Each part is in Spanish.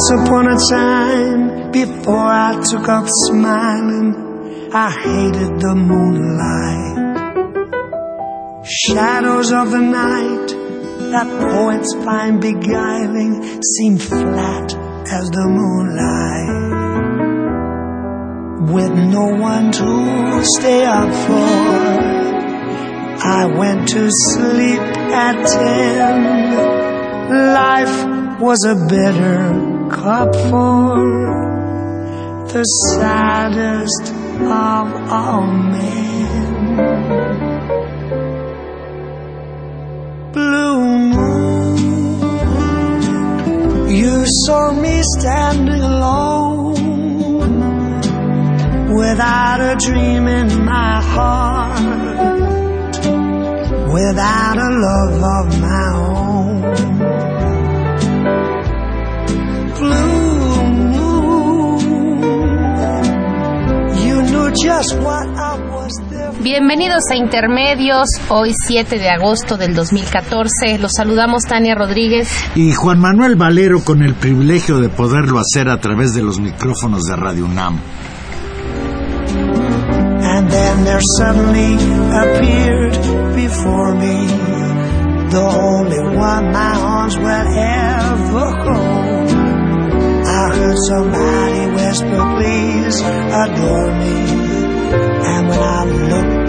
Once upon a time, before I took up smiling, I hated the moonlight. Shadows of the night that poets find beguiling seem flat as the moonlight. With no one to stay up for, I went to sleep at ten. Life was a bitter cup for the saddest of all men. Blue moon, you saw me standing alone without a dream in my heart, without a love of my own. Bienvenidos a Intermedios, hoy 7 de agosto del 2014. Los saludamos Tania Rodríguez y Juan Manuel Valero con el privilegio de poderlo hacer a través de los micrófonos de Radio UNAM. And then there suddenly appeared before me the only one my arms will ever hold. Heard somebody whisper, please adore me. And when I looked,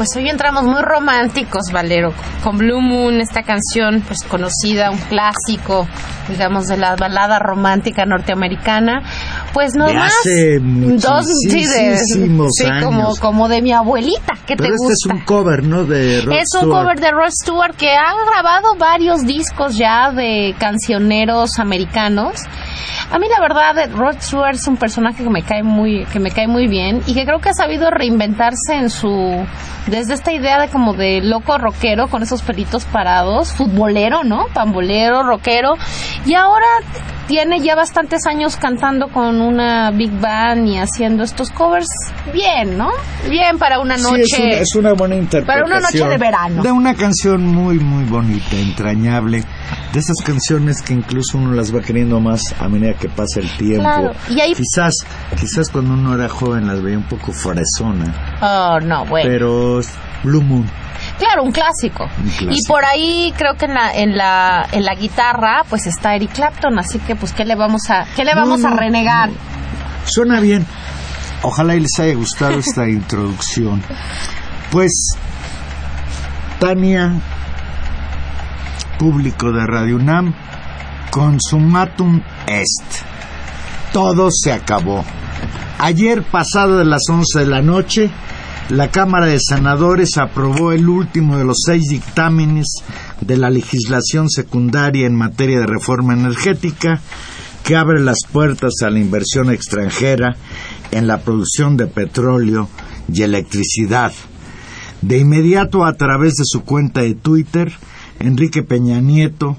Pues hoy entramos muy románticos, Valero, con Blue Moon, esta canción pues conocida, un clásico, digamos, de la balada romántica norteamericana. Pues no más dos sí, de, sí, como como de mi abuelita, que te este gusta. es un cover, ¿no? De Rod Es un cover de Rod Stewart que ha grabado varios discos ya de cancioneros americanos. A mí la verdad Rod Stewart es un personaje que me cae muy que me cae muy bien y que creo que ha sabido reinventarse en su desde esta idea de como de loco rockero con esos pelitos parados, futbolero, ¿no? Pambolero, rockero. Y ahora tiene ya bastantes años cantando con una big band y haciendo estos covers bien, ¿no? Bien para una noche. Sí, es, una, buena interpretación. Para una noche de verano. De una canción muy, muy bonita, entrañable. De esas canciones que incluso uno las va queriendo más a medida que pasa el tiempo. Claro. Y ahí... Quizás, quizás cuando uno era joven las veía un poco fresona. Oh, no, bueno. Pero Blue Moon. Claro, un clásico. un clásico. Y por ahí creo que en la, en la, en la guitarra pues está Eric Clapton, así que pues qué le vamos a, qué le vamos no, a renegar. No. Suena bien. Ojalá y les haya gustado esta introducción. Pues Tania, público de Radio UNAM, consumatum est. Todo se acabó. Ayer pasado de las 11 de la noche, la Cámara de Senadores aprobó el último de los seis dictámenes de la legislación secundaria en materia de reforma energética que abre las puertas a la inversión extranjera en la producción de petróleo y electricidad. De inmediato, a través de su cuenta de Twitter, Enrique Peña Nieto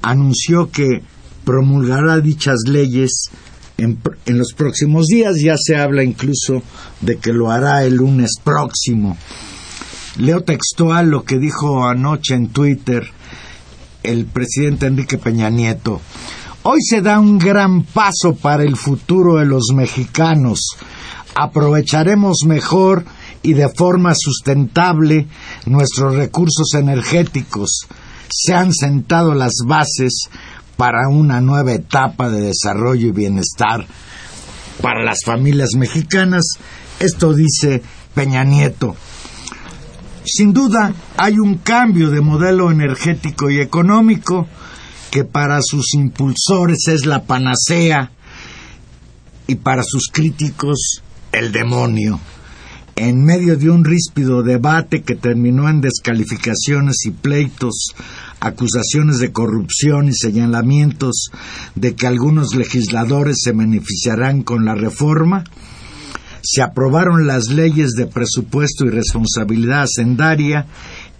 anunció que promulgará dichas leyes en, los próximos días. Ya se habla incluso de que lo hará el lunes próximo. Leo textual lo que dijo anoche en Twitter el presidente Enrique Peña Nieto. Hoy se da un gran paso para el futuro de los mexicanos. Aprovecharemos mejor y de forma sustentable nuestros recursos energéticos. Se han sentado las bases para una nueva etapa de desarrollo y bienestar para las familias mexicanas. Esto dice Peña Nieto. Sin duda hay un cambio de modelo energético y económico que para sus impulsores es la panacea y para sus críticos el demonio. En medio de un ríspido debate que terminó en descalificaciones y pleitos, acusaciones de corrupción y señalamientos de que algunos legisladores se beneficiarán con la reforma, se aprobaron las leyes de presupuesto y responsabilidad hacendaria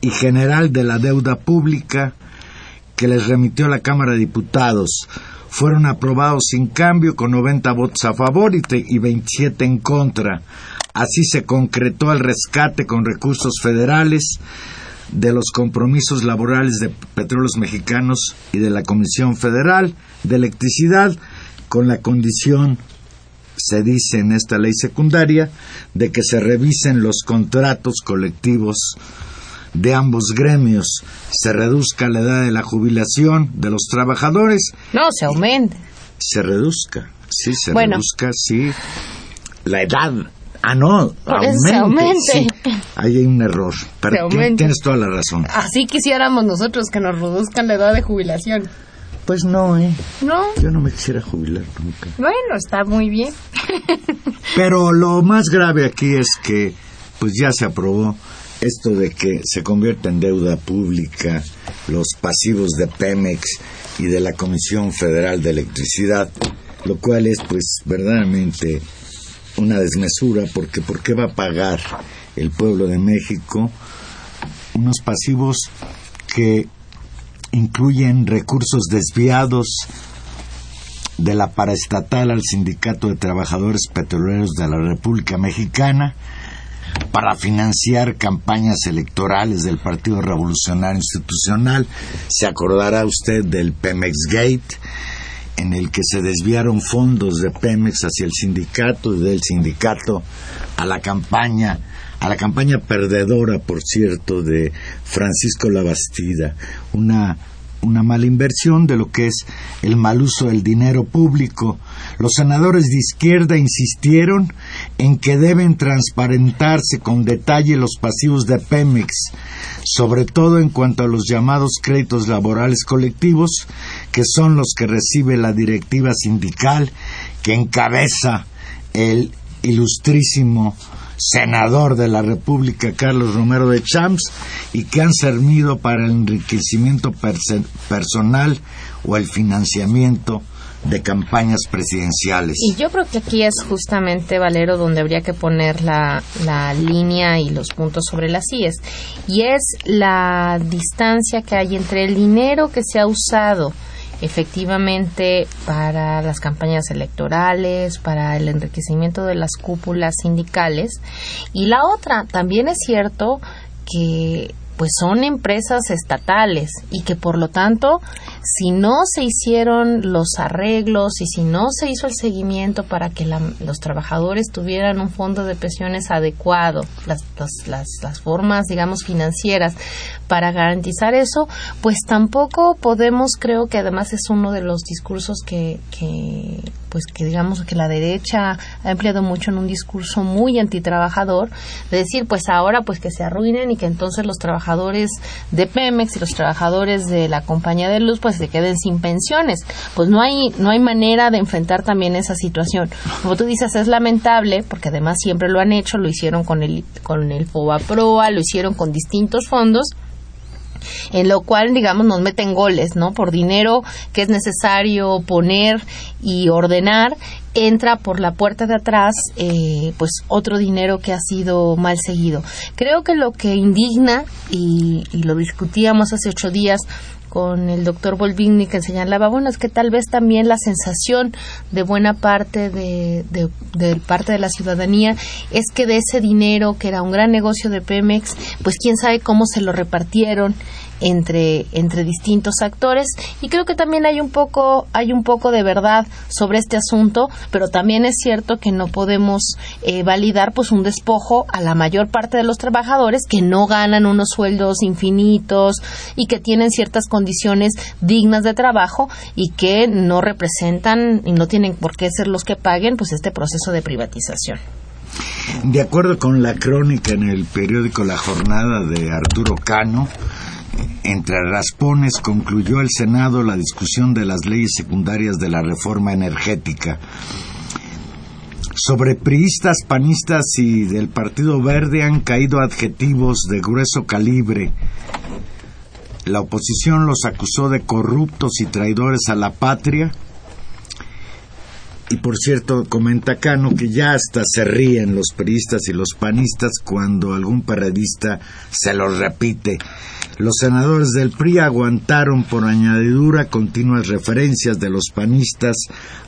y general de la deuda pública que les remitió la Cámara de Diputados. Fueron aprobados sin cambio con 90 votos a favor y 27 en contra. Así se concretó el rescate con recursos federales de los compromisos laborales de Petróleos Mexicanos y de la Comisión Federal de Electricidad con la condición se dice en esta ley secundaria de que se revisen los contratos colectivos de ambos gremios, se reduzca la edad de la jubilación de los trabajadores. No, se aumente. Se reduzca, sí, se reduzca, sí, la edad. Ah, no, aumente. Sí, ahí hay un error. Pero tienes toda la razón. Así quisiéramos nosotros que nos reduzcan la edad de jubilación. Pues no, ¿eh? No. Yo no me quisiera jubilar nunca. Bueno, está muy bien. Pero lo más grave aquí es que, pues ya se aprobó esto de que se convierta en deuda pública los pasivos de Pemex y de la Comisión Federal de Electricidad, lo cual es, pues, verdaderamente una desmesura, porque ¿por qué va a pagar el pueblo de México unos pasivos que incluyen recursos desviados de la paraestatal al Sindicato de Trabajadores Petroleros de la República Mexicana para financiar campañas electorales del Partido Revolucionario Institucional. Se acordará usted del Pemex Gate, en el que se desviaron fondos de Pemex hacia el sindicato y del sindicato a la campaña a la campaña perdedora, por cierto, de Francisco Labastida, una una mala inversión de lo que es el mal uso del dinero público. Los senadores de izquierda insistieron en que deben transparentarse con detalle los pasivos de Pemex, sobre todo en cuanto a los llamados créditos laborales colectivos, que son los que recibe la directiva sindical que encabeza el ilustrísimo senador de la República, Carlos Romero de Champs, y que han servido para el enriquecimiento personal o el financiamiento de campañas presidenciales. Y yo creo que aquí es justamente, Valero, donde habría que poner la, la línea y los puntos sobre las IES. Y es la distancia que hay entre el dinero que se ha usado efectivamente para las campañas electorales, para el enriquecimiento de las cúpulas sindicales. Y la otra, también es cierto que pues son empresas estatales y que por lo tanto si no se hicieron los arreglos y si no se hizo el seguimiento para que los trabajadores tuvieran un fondo de pensiones adecuado, las, las, las, formas, digamos, financieras para garantizar eso, pues tampoco podemos, creo que además es uno de los discursos que, que pues que digamos que la derecha ha empleado mucho en un discurso muy antitrabajador, de decir, pues ahora pues que se arruinen y que entonces los trabajadores de Pemex y los trabajadores de la compañía de luz pues se queden sin pensiones. Pues no hay, no hay manera de enfrentar también esa situación. Como tú dices, es lamentable, porque además siempre lo han hecho, lo hicieron con el, con el FOBAPROA, lo hicieron con distintos fondos, en lo cual, digamos, nos meten goles, ¿no? Por dinero que es necesario poner y ordenar, entra por la puerta de atrás, eh, pues otro dinero que ha sido mal seguido. Creo que lo que indigna, y, y lo discutíamos hace ocho días, con el doctor Volvigny que señalaba, bueno, es que tal vez también la sensación de buena parte de, de, parte de la ciudadanía es que de ese dinero, que era un gran negocio de Pemex, pues quién sabe cómo se lo repartieron entre, entre distintos actores y creo que también hay un poco, hay un poco de verdad sobre este asunto, pero también es cierto que no podemos eh, validar pues un despojo a la mayor parte de los trabajadores que no ganan unos sueldos infinitos y que tienen ciertas condiciones dignas de trabajo y que no representan y no tienen por qué ser los que paguen pues este proceso de privatización. De acuerdo con la crónica en el periódico La Jornada de Arturo Cano, entre raspones concluyó el Senado la discusión de las leyes secundarias de la reforma energética. Sobre priistas, panistas y del Partido Verde han caído adjetivos de grueso calibre. La oposición los acusó de corruptos y traidores a la patria y por cierto, comenta Cano que ya hasta se ríen los periodistas y los panistas cuando algún periodista se lo repite. Los senadores del PRI aguantaron por añadidura continuas referencias de los panistas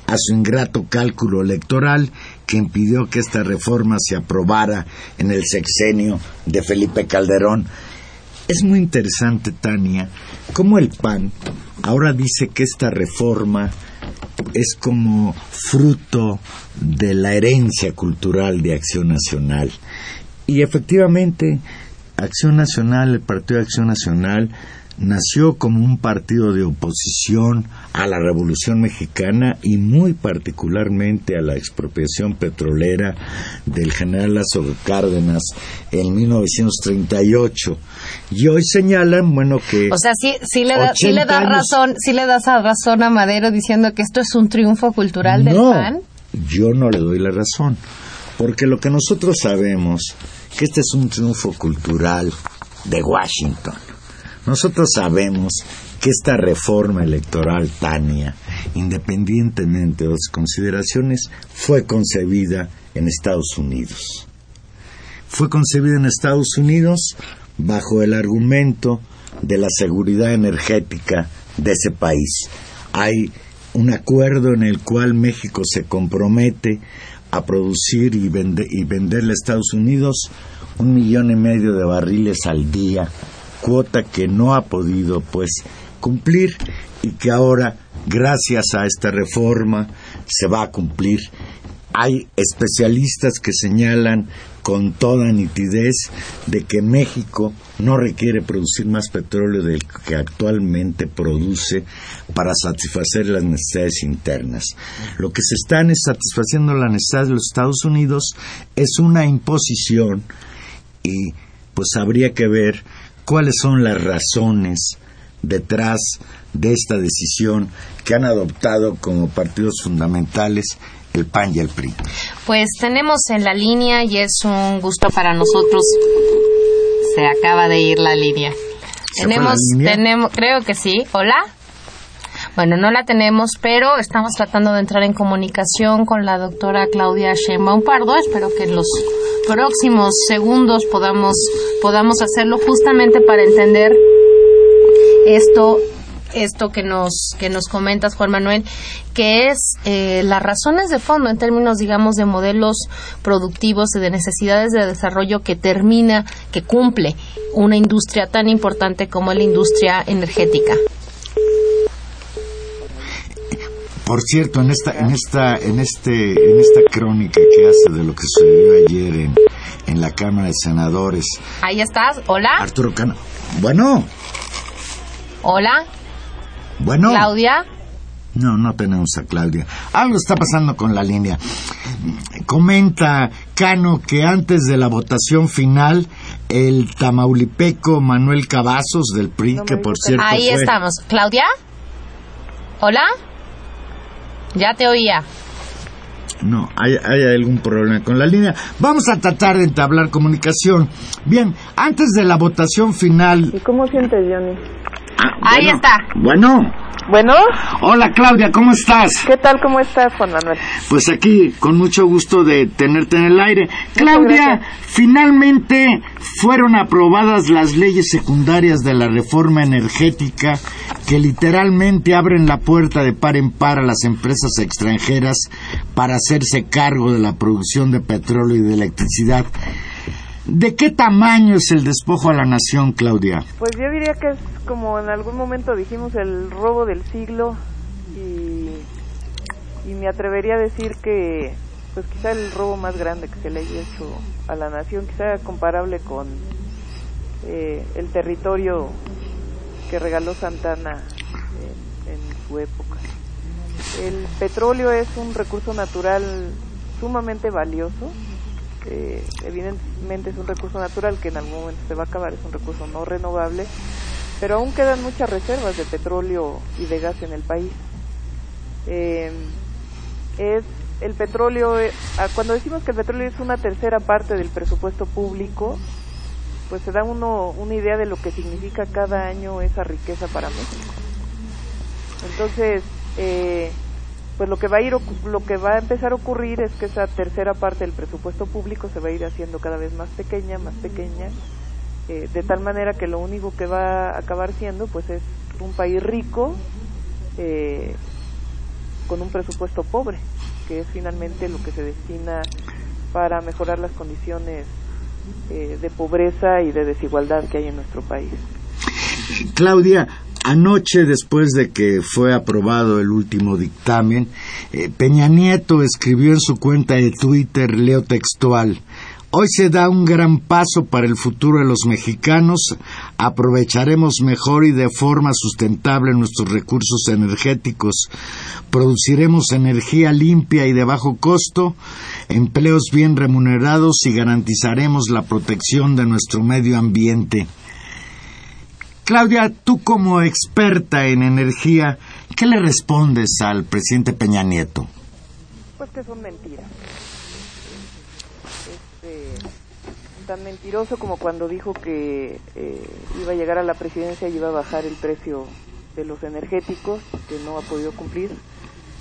a su ingrato cálculo electoral que impidió que esta reforma se aprobara en el sexenio de Felipe Calderón. Es muy interesante, Tania, cómo el PAN ahora dice que esta reforma es como fruto de la herencia cultural de Acción Nacional. Y efectivamente, Acción Nacional, el Partido de Acción Nacional, nació como un partido de oposición a la Revolución Mexicana y muy particularmente a la expropiación petrolera del general Lázaro Cárdenas en 1938. Y hoy señalan, bueno, que... O sea, sí, sí le da, sí le da razón, sí le das razón a Madero diciendo que esto es un triunfo cultural del no, PAN. Yo no le doy la razón, porque lo que nosotros sabemos que este es un triunfo cultural de Washington nosotros sabemos que esta reforma electoral, Tania, independientemente de las consideraciones, fue concebida en Estados Unidos. Fue concebida en Estados Unidos bajo el argumento de la seguridad energética de ese país. Hay un acuerdo en el cual México se compromete a producir y, y venderle a Estados Unidos un millón y medio de barriles al día cuota que no ha podido pues cumplir y que ahora gracias a esta reforma se va a cumplir. Hay especialistas que señalan con toda nitidez de que México no requiere producir más petróleo del que actualmente produce para satisfacer las necesidades internas. Lo que se están satisfaciendo las necesidades de los Estados Unidos es una imposición y pues habría que ver cuáles son las razones detrás de esta decisión que han adoptado como partidos fundamentales el PAN y el PRI. Pues tenemos en la línea y es un gusto para nosotros. Se acaba de ir la línea. Tenemos, tenemos, creo que sí. Hola. Bueno, no la tenemos, pero estamos tratando de entrar en comunicación con la doctora Claudia Sheinbaum Pardo. Espero que los próximos segundos podamos, podamos hacerlo justamente para entender esto esto que nos que nos comentas Juan Manuel que es eh, las razones de fondo en términos digamos de modelos productivos y de necesidades de desarrollo que termina que cumple una industria tan importante como la industria energética Por cierto, en esta, en esta, en este, en esta crónica que hace de lo que sucedió ayer en, en la Cámara de Senadores. Ahí estás. Hola. Arturo Cano. Bueno. Hola. Bueno. Claudia. No, no tenemos a Claudia. Algo está pasando con la línea. Comenta Cano que antes de la votación final, el tamaulipeco Manuel Cavazos del PRI, que por cierto. Ahí estamos. ¿Claudia? ¿Hola? Ya te oía. No, hay, algún problema con la línea. Vamos a tratar de entablar comunicación. Bien, antes de la votación final. ¿Y cómo sientes, Johnny? Ah, Ahí está. Bueno. Bueno. Hola Claudia, ¿cómo estás? ¿Qué tal? ¿Cómo estás, Juan Manuel? Pues aquí, con mucho gusto de tenerte en el aire. Claudia, finalmente fueron aprobadas las leyes secundarias de la reforma energética que literalmente abren la puerta de par en par a las empresas extranjeras para hacerse cargo de la producción de petróleo y de electricidad. ¿De qué tamaño es el despojo a la nación, Claudia? Pues yo diría que es como en algún momento dijimos el robo del siglo y, y me atrevería a decir que pues quizá el robo más grande que se le haya hecho a la nación, quizá comparable con eh, el territorio que regaló Santana en, en su época. El petróleo es un recurso natural sumamente valioso. Eh, evidentemente es un recurso natural que en algún momento se va a acabar, es un recurso no renovable, pero aún quedan muchas reservas de petróleo y de gas en el país. Eh, es el petróleo, eh, cuando decimos que el petróleo es una tercera parte del presupuesto público, pues se da uno una idea de lo que significa cada año esa riqueza para México. Entonces, eh, pues lo que va a ir lo que va a empezar a ocurrir es que esa tercera parte del presupuesto público se va a ir haciendo cada vez más pequeña, más pequeña, eh, de tal manera que lo único que va a acabar siendo pues es un país rico eh, con un presupuesto pobre, que es finalmente lo que se destina para mejorar las condiciones eh, de pobreza y de desigualdad que hay en nuestro país. Claudia, Anoche, después de que fue aprobado el último dictamen, eh, Peña Nieto escribió en su cuenta de Twitter, leo textual, Hoy se da un gran paso para el futuro de los mexicanos. Aprovecharemos mejor y de forma sustentable nuestros recursos energéticos. Produciremos energía limpia y de bajo costo, empleos bien remunerados y garantizaremos la protección de nuestro medio ambiente. Claudia, tú como experta en energía, ¿qué le respondes al presidente Peña Nieto? Pues que son mentiras. Este, tan mentiroso como cuando dijo que eh, iba a llegar a la presidencia y iba a bajar el precio de los energéticos, que no ha podido cumplir.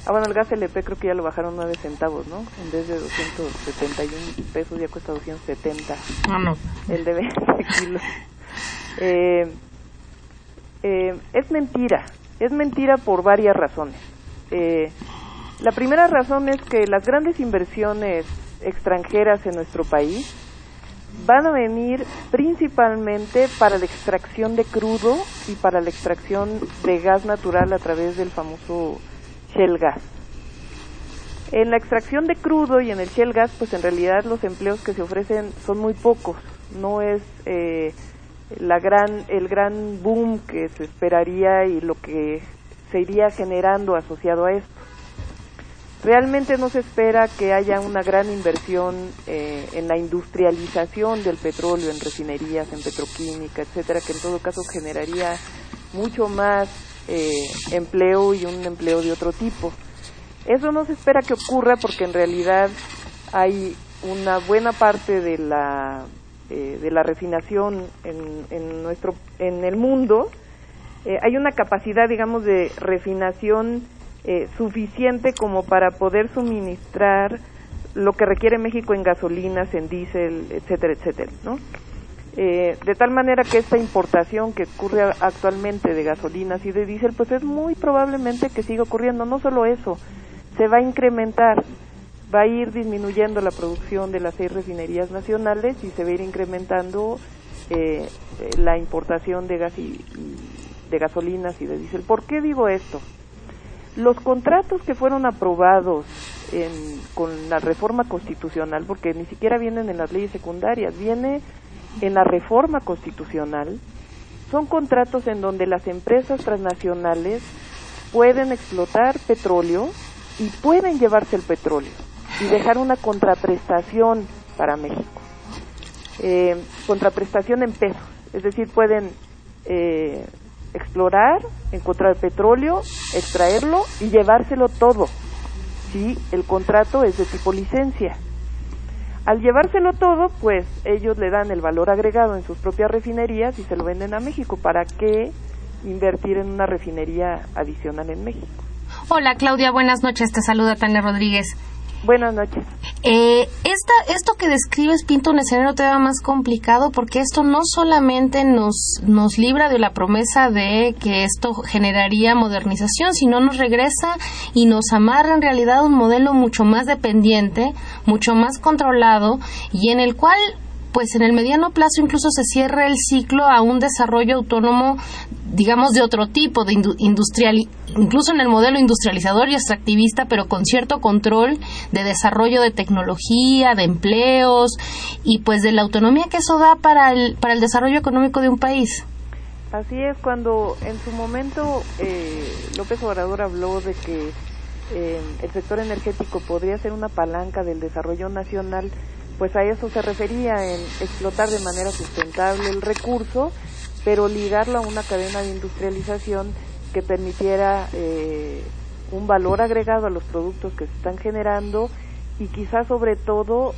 Ah, bueno, el gas LP creo que ya lo bajaron 9 centavos, ¿no? En vez de 271 pesos ya cuesta 270. Ah, no. El de 20 kilos. Eh, eh, es mentira. Es mentira por varias razones. Eh, la primera razón es que las grandes inversiones extranjeras en nuestro país van a venir principalmente para la extracción de crudo y para la extracción de gas natural a través del famoso shell gas. En la extracción de crudo y en el shell gas, pues en realidad los empleos que se ofrecen son muy pocos. No es eh, la gran, el gran boom que se esperaría y lo que se iría generando asociado a esto. Realmente no se espera que haya una gran inversión eh, en la industrialización del petróleo, en refinerías, en petroquímica, etcétera, que en todo caso generaría mucho más eh, empleo y un empleo de otro tipo. Eso no se espera que ocurra porque en realidad hay una buena parte de la eh, de la refinación en, en, nuestro en el mundo eh, hay una capacidad digamos de refinación eh, suficiente como para poder suministrar lo que requiere México en gasolinas en diésel etcétera etcétera no de tal manera que esta importación que ocurre actualmente de gasolinas y de diésel pues es muy probablemente que siga ocurriendo. No solo eso se va a incrementar va a ir disminuyendo la producción de las seis refinerías nacionales y se va a ir incrementando eh, la importación de gas y, de gasolinas y de diésel. ¿Por qué digo esto? Los contratos que fueron aprobados con la reforma constitucional, porque ni siquiera vienen en las leyes secundarias, viene en la reforma constitucional, son contratos en donde las empresas transnacionales pueden explotar petróleo y pueden llevarse el petróleo y dejar una contraprestación para México. Eh, contraprestación en pesos, es decir, pueden eh, explorar, encontrar petróleo, extraerlo y llevárselo todo, si el contrato es de tipo licencia. Al llevárselo todo, pues ellos le dan el valor agregado en sus propias refinerías y se lo venden a México. ¿Para qué invertir en una refinería adicional en México? Hola Claudia, buenas noches. Te saluda Tania Rodríguez. Buenas noches. Eh, esta, esto que describes pinta un escenario todavía más complicado porque esto no solamente nos, nos libra de la promesa de que esto generaría modernización, sino nos regresa y nos amarra en realidad un modelo mucho más dependiente, mucho más controlado y en el cual pues en el mediano plazo incluso se cierra el ciclo a un desarrollo autónomo, digamos, de otro tipo, de industrial, incluso en el modelo industrializador y extractivista, pero con cierto control de desarrollo de tecnología, de empleos y pues de la autonomía que eso da para el, para el desarrollo económico de un país. Así es, cuando en su momento eh, López Obrador habló de que eh, el sector energético podría ser una palanca del desarrollo nacional, pues a eso se refería en explotar de manera sustentable el recurso, pero ligarlo a una cadena de industrialización que permitiera eh, un valor agregado a los productos que se están generando y quizás sobre todo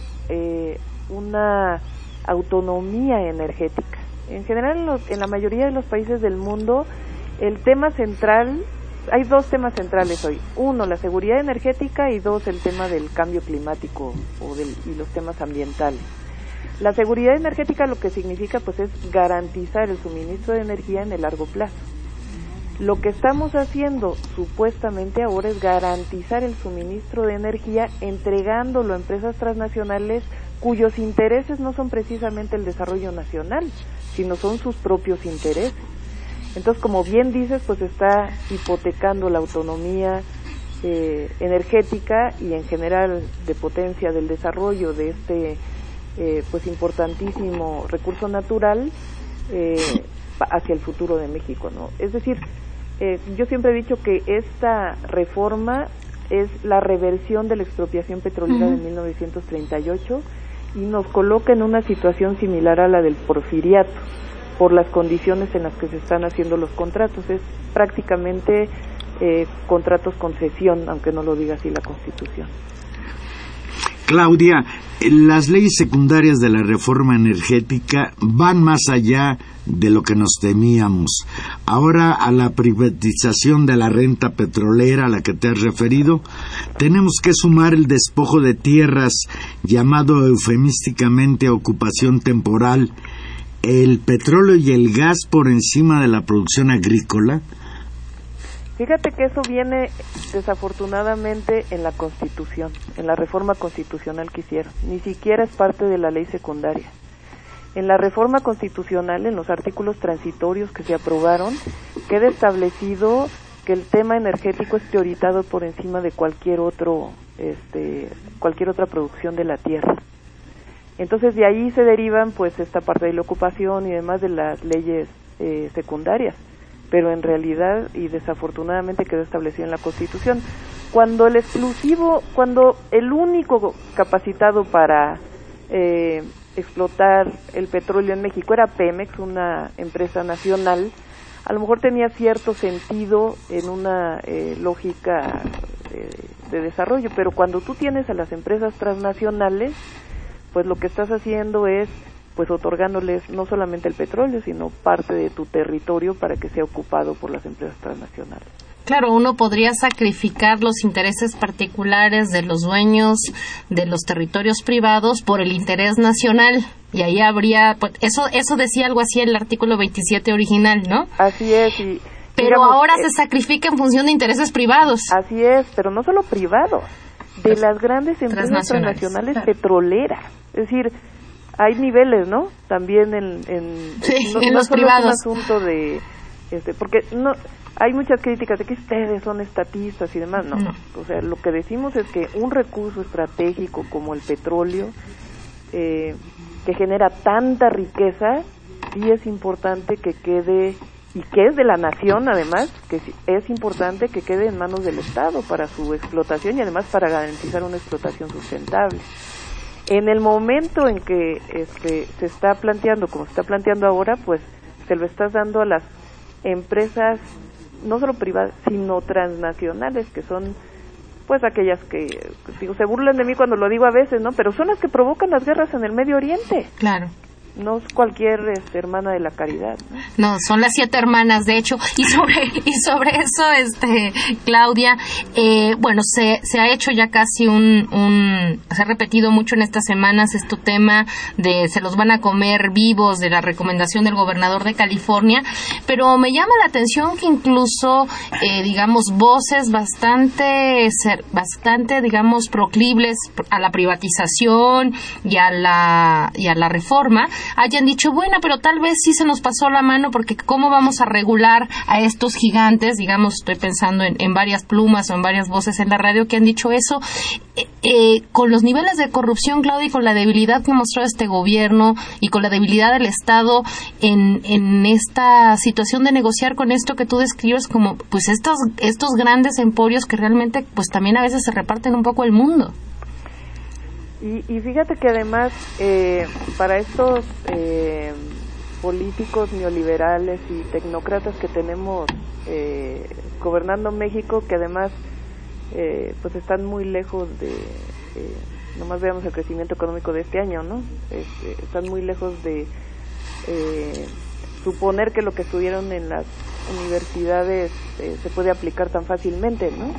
una autonomía energética. En general, en, la mayoría de los países del mundo, el tema central, hay dos temas centrales hoy. Uno, la seguridad energética y dos, el tema del cambio climático o y los temas ambientales. La seguridad energética lo que significa pues es garantizar el suministro de energía en el largo plazo. Lo que estamos haciendo supuestamente ahora es garantizar el suministro de energía entregándolo a empresas transnacionales cuyos intereses no son precisamente el desarrollo nacional, sino son sus propios intereses. Entonces, como bien dices, pues está hipotecando la autonomía eh, energética y en general de potencia del desarrollo de este eh, pues importantísimo recurso natural eh, hacia el futuro de México, ¿no? Es decir, yo siempre he dicho que esta reforma es la reversión de la expropiación petrolera de 1938 y nos coloca en una situación similar a la del porfiriato por las condiciones en las que se están haciendo los contratos. Es prácticamente eh, contratos concesión, aunque no lo diga así la Constitución. Claudia, las leyes secundarias de la reforma energética van más allá de lo que nos temíamos. Ahora a la privatización de la renta petrolera a la que te has referido, tenemos que sumar el despojo de tierras llamado eufemísticamente ocupación temporal, el petróleo y el gas por encima de la producción agrícola. Fíjate que eso viene desafortunadamente en la Constitución, en la reforma constitucional que hicieron. Ni siquiera es parte de la ley secundaria. En la reforma constitucional, en los artículos transitorios que se aprobaron, queda establecido que el tema energético es prioritado por encima de cualquier otro, este, cualquier otra producción de la tierra. Entonces de ahí se derivan pues esta parte de la ocupación y demás de las leyes eh, secundarias, pero en realidad y desafortunadamente quedó establecido en la Constitución. Cuando el exclusivo, cuando el único capacitado para eh, explotar el petróleo en México era Pemex, una empresa nacional, a lo mejor tenía cierto sentido en una eh, lógica eh, de desarrollo, pero cuando tú tienes a las empresas transnacionales, pues lo que estás haciendo es pues otorgándoles no solamente el petróleo, sino parte de tu territorio para que sea ocupado por las empresas transnacionales. Claro, uno podría sacrificar los intereses particulares de los dueños de los territorios privados por el interés nacional y ahí habría pues, eso eso decía algo así el artículo 27 original, ¿no? Así es y pero ahora se sacrifica en función de intereses privados. Así es, pero no solo privados, de las grandes empresas transnacionales, petroleras. Es decir, hay niveles, ¿no? También en, en, los privados. Es un asunto de este, porque no hay muchas críticas de que ustedes son estatistas y demás, no. O sea, lo que decimos es que un recurso estratégico como el petróleo, eh, que genera tanta riqueza, sí es importante que quede, y que es de la nación además, que es importante que quede en manos del Estado para su explotación y además para garantizar una explotación sustentable. En el momento en que este, se está planteando, como se está planteando ahora, pues se lo estás dando a las empresas no solo privadas, sino transnacionales, que son pues aquellas que digo se burlan de mí cuando lo digo a veces, ¿no? Pero son las que provocan las guerras en el Medio Oriente. Claro. No es cualquier este, hermana de la caridad. ¿no? Son las siete hermanas, de hecho. Y sobre, y sobre eso, este, Claudia, eh, bueno, se, se ha hecho ya casi un, un, se ha repetido mucho en estas semanas este tema de se los van a comer vivos de la recomendación del gobernador de California, pero me llama la atención que incluso, eh, digamos, voces bastante, bastante, digamos, proclibles a la privatización y a la, y a la reforma, hayan dicho, bueno, pero tal vez sí se nos pasó la mano porque cómo vamos a regular a estos gigantes, digamos, estoy pensando en, en varias plumas o en varias voces en la radio que han dicho eso, eh, eh, con los niveles de corrupción, Claudia, y con la debilidad que ha mostrado este gobierno y con la debilidad del Estado en, en esta situación de negociar con esto que tú describes como, pues, estos, estos grandes emporios que realmente, pues, también a veces se reparten un poco el mundo. Y, y fíjate que además eh, para estos eh, políticos neoliberales y tecnócratas que tenemos eh, gobernando México, que además eh, pues están muy lejos de, eh, nomás veamos el crecimiento económico de este año, ¿no? Este, están muy lejos de eh, suponer que lo que estudiaron en las universidades eh, se puede aplicar tan fácilmente, ¿no?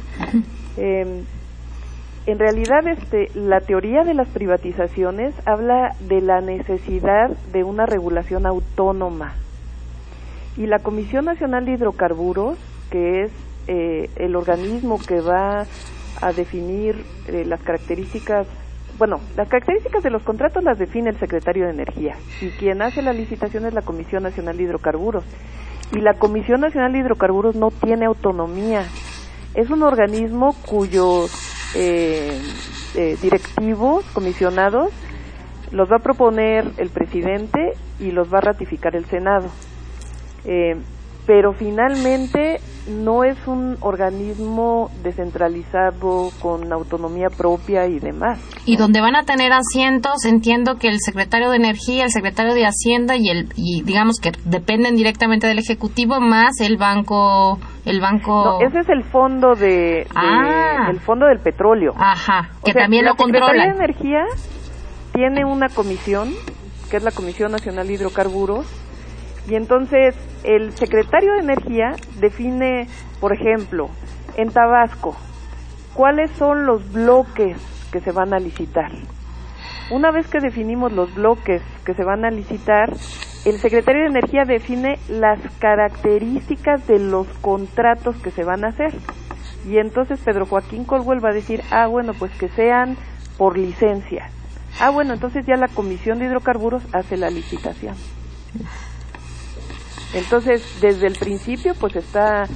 En realidad este la teoría de las privatizaciones habla de la necesidad de una regulación autónoma y la Comisión Nacional de Hidrocarburos que es eh, el organismo que va a definir eh, las características bueno, las características de los contratos las define el secretario de Energía y quien hace la licitación es la Comisión Nacional de Hidrocarburos. Y la Comisión Nacional de Hidrocarburos no tiene autonomía. Es un organismo cuyos eh, eh, directivos, comisionados, los va a proponer el presidente y los va a ratificar el Senado. Eh, pero finalmente no es un organismo descentralizado con autonomía propia y demás. Y donde van a tener asientos, entiendo que el secretario de Energía, el secretario de Hacienda y el y digamos que dependen directamente del ejecutivo más el banco el banco No, ese es el fondo de, de- Ah. el fondo del petróleo. Ajá, O que sea, también la lo Secretaría controlan. de Energía tiene una comisión, que es la Comisión Nacional de Hidrocarburos, y entonces el secretario de Energía define, por ejemplo, en Tabasco, cuáles son los bloques que se van a licitar. Una vez que definimos los bloques que se van a licitar, el secretario de Energía define las características de los contratos que se van a hacer. Y entonces Pedro Joaquín Colwell va a decir, ah, bueno, pues que sean por licencia. Ah, bueno, entonces ya la Comisión de Hidrocarburos hace la licitación. Entonces, desde el principio, pues está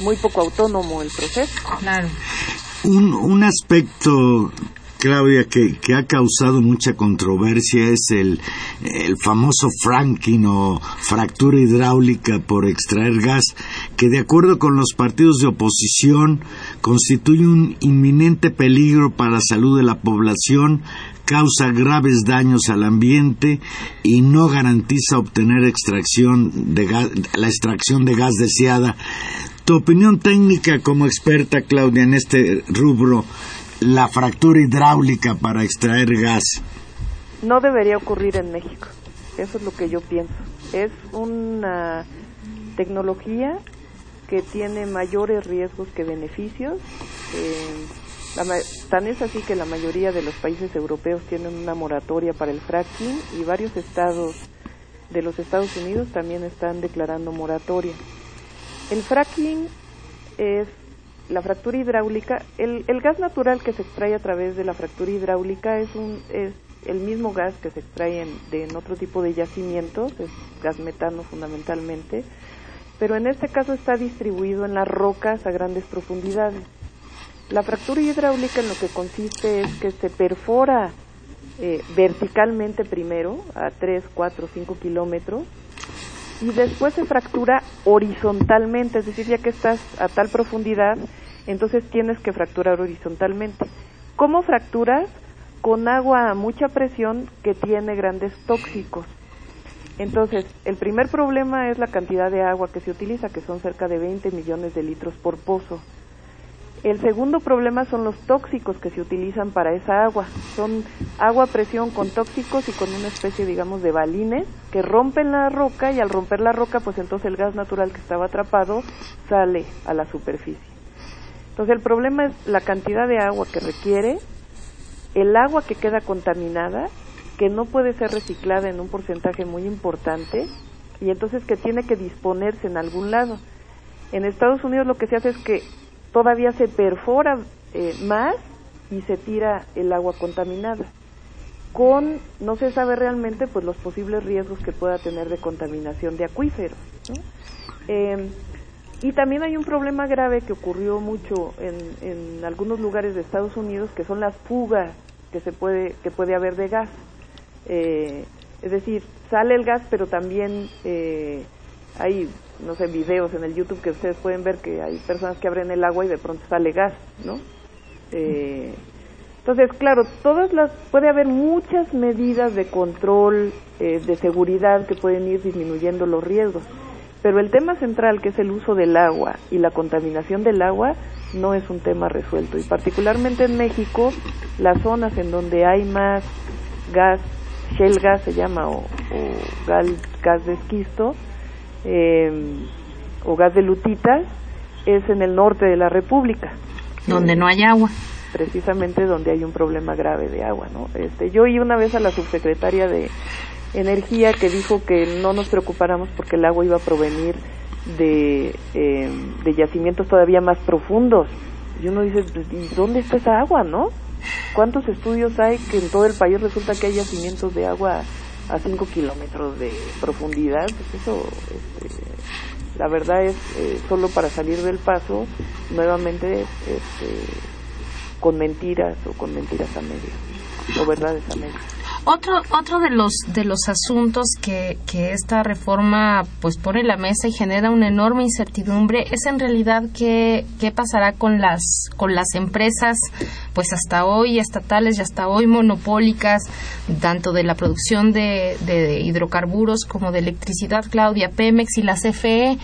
muy poco autónomo el proceso. Claro. Un, un aspecto, Claudia, que, que ha causado mucha controversia es el, el famoso fracking o fractura hidráulica por extraer gas, que de acuerdo con los partidos de oposición constituye un inminente peligro para la salud de la población, causa graves daños al ambiente y no garantiza obtener extracción de gas- la extracción de gas deseada. Tu opinión técnica como experta, Claudia, en este rubro, la fractura hidráulica para extraer gas. no debería ocurrir en México. Eso es lo que yo pienso. Es una tecnología que tiene mayores riesgos que beneficios. Eh, la ma- tan es así que la mayoría de los países europeos tienen una moratoria para el fracking y varios estados de los Estados Unidos también están declarando moratoria. El fracking es la fractura hidráulica. El, el gas natural que se extrae a través de la fractura hidráulica es un es el mismo gas que se extrae en, de, en otro tipo de yacimientos, es gas metano fundamentalmente, pero en este caso está distribuido en las rocas a grandes profundidades. La fractura hidráulica en lo que consiste es que se perfora eh, verticalmente primero a 3, 4, 5 kilómetros y después se fractura horizontalmente, es decir, ya que estás a tal profundidad, entonces tienes que fracturar horizontalmente. ¿Cómo fracturas? Con agua a mucha presión que tiene grandes tóxicos. Entonces, el primer problema es la cantidad de agua que se utiliza, que son cerca de 20 millones de litros por pozo. El segundo problema son los tóxicos que se utilizan para esa agua. Son agua a presión con tóxicos y con una especie, digamos, de balines que rompen la roca y al romper la roca, pues entonces el gas natural que estaba atrapado sale a la superficie. Entonces el problema es la cantidad de agua que requiere, el agua que queda contaminada, que no puede ser reciclada en un porcentaje muy importante y entonces que tiene que disponerse en algún lado. En Estados Unidos lo que se hace es que todavía se perfora eh, más y se tira el agua contaminada. Con no se sabe realmente pues los posibles riesgos que pueda tener de contaminación de acuíferos em, y también hay un problema grave que ocurrió mucho en, en, algunos lugares de Estados Unidos que son las fugas que se puede que puede haber de gas. Eh, es decir sale el gas pero también eh, hay no sé, videos en el YouTube que ustedes pueden ver que hay personas que abren el agua y de pronto sale gas, ¿no? Eh, entonces, claro, todas las, puede haber muchas medidas de control, eh, de seguridad que pueden ir disminuyendo los riesgos, pero el tema central, que es el uso del agua y la contaminación del agua, no es un tema resuelto. Y particularmente en México, las zonas en donde hay más gas, shell gas se llama, o, o gas, gas de esquisto, eh, o gas de lutitas es en el norte de la República. Donde no hay agua. Precisamente donde hay un problema grave de agua, ¿no? Este, yo oí una vez a la subsecretaria de Energía que dijo que no nos preocupáramos porque el agua iba a provenir de, eh, de yacimientos todavía más profundos. Y uno dice, pues, ¿y dónde está esa agua, no? ¿Cuántos estudios hay que en todo el país resulta que hay yacimientos de agua a 5 kilómetros de profundidad, pues eso, este, la verdad es eh, solo para salir del paso, nuevamente este, con mentiras o con mentiras a medias, o verdades a medias. Otro, otro de los de los asuntos que, que esta reforma pues pone en la mesa y genera una enorme incertidumbre es en realidad qué, qué pasará con las con las empresas pues hasta hoy estatales y hasta hoy monopólicas tanto de la producción de, de hidrocarburos como de electricidad Claudia Pemex y la CFE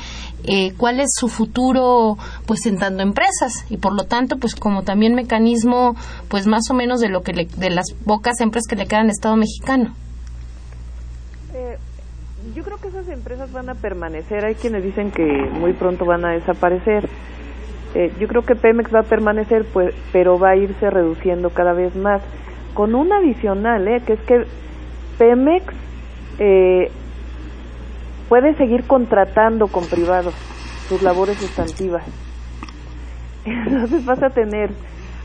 eh, cuál es su futuro pues en empresas. Y por lo tanto pues como también mecanismo pues más o menos de lo que de las pocas empresas que le quedan al Estado mexicano. Eh, yo creo que esas empresas van a permanecer. Hay quienes dicen que muy pronto van a desaparecer. Eh, yo creo que Pemex va a permanecer pues pero va a irse reduciendo cada vez más. Con un adicional eh, que es que Pemex eh, puede seguir contratando con privados sus labores sustantivas. Entonces vas a tener